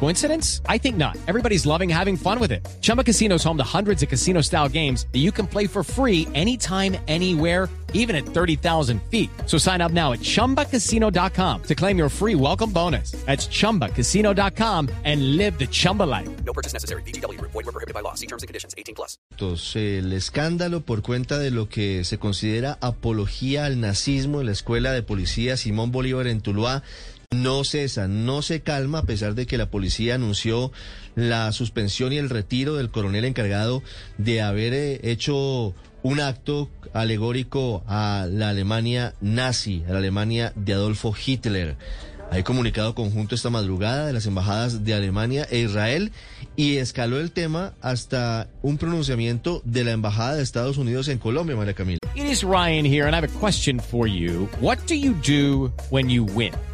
Coincidence? I think not. Everybody's loving having fun with it. Chumba Casino is home to hundreds of casino style games that you can play for free anytime, anywhere, even at 30,000 feet. So sign up now at chumbacasino.com to claim your free welcome bonus. That's chumbacasino.com and live the Chumba life. No purchase necessary. BGW. Void were prohibited by law. See terms and conditions. 18 plus. El escándalo por cuenta de lo que se considera apología al nazismo en la Escuela de Policía Simón Bolívar en Tuluá no cesa, no se calma a pesar de que la policía anunció la suspensión y el retiro del coronel encargado de haber eh, hecho un acto alegórico a la Alemania nazi, a la Alemania de Adolfo Hitler. Hay comunicado conjunto esta madrugada de las embajadas de Alemania e Israel y escaló el tema hasta un pronunciamiento de la embajada de Estados Unidos en Colombia, María Camila. Ryan?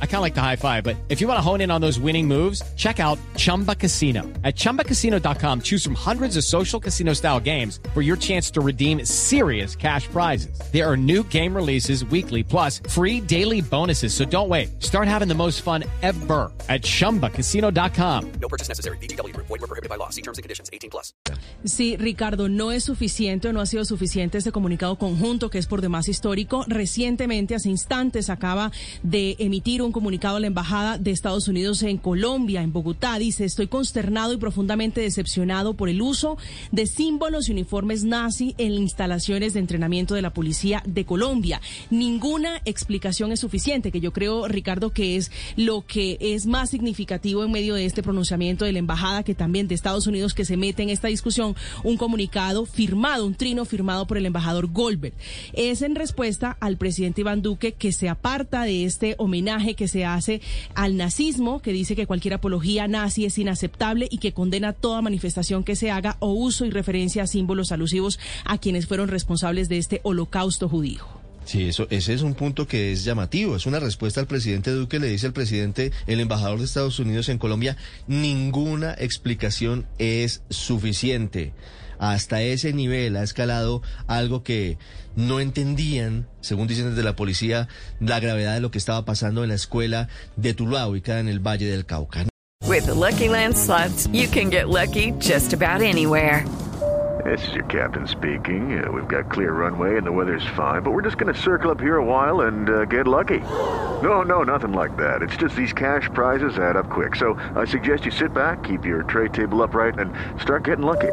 I kind of like the high five, but if you want to hone in on those winning moves, check out Chumba Casino. At ChumbaCasino.com, choose from hundreds of social casino style games for your chance to redeem serious cash prizes. There are new game releases weekly, plus free daily bonuses. So don't wait. Start having the most fun ever at ChumbaCasino.com. No purchase necessary. BGW. Void were prohibited by law. See terms and conditions. 18 plus. Sí, Ricardo, no es suficiente o no ha sido suficiente este comunicado conjunto que es por demás histórico. Recientemente, hace instantes, acaba de emitir un comunicado a la Embajada de Estados Unidos en Colombia, en Bogotá. Dice, estoy consternado y profundamente decepcionado por el uso de símbolos y uniformes nazi en instalaciones de entrenamiento de la Policía de Colombia. Ninguna explicación es suficiente, que yo creo, Ricardo, que es lo que es más significativo en medio de este pronunciamiento de la Embajada, que también de Estados Unidos, que se mete en esta discusión, un comunicado firmado, un trino firmado por el embajador Goldberg. Es en respuesta al presidente Iván Duque que se aparta de este homenaje que se hace al nazismo, que dice que cualquier apología nazi es inaceptable y que condena toda manifestación que se haga o uso y referencia a símbolos alusivos a quienes fueron responsables de este holocausto judío. Sí, eso, ese es un punto que es llamativo. Es una respuesta al presidente Duque. Le dice el presidente, el embajador de Estados Unidos en Colombia, ninguna explicación es suficiente. Hasta ese nivel ha escalado algo que no entendían, según dicen desde la policía, la gravedad de lo que estaba pasando en la escuela de Tuluá, ubicada en el Valle del Cauca. With the Lucky Land slots, you can get lucky just about anywhere. This is your captain speaking. Uh, we've got clear runway and the weather's fine, but we're just going to circle up here a while and uh, get lucky. No, no, nothing like that. It's just these cash prizes add up quick. So I suggest you sit back, keep your tray table upright, and start getting lucky.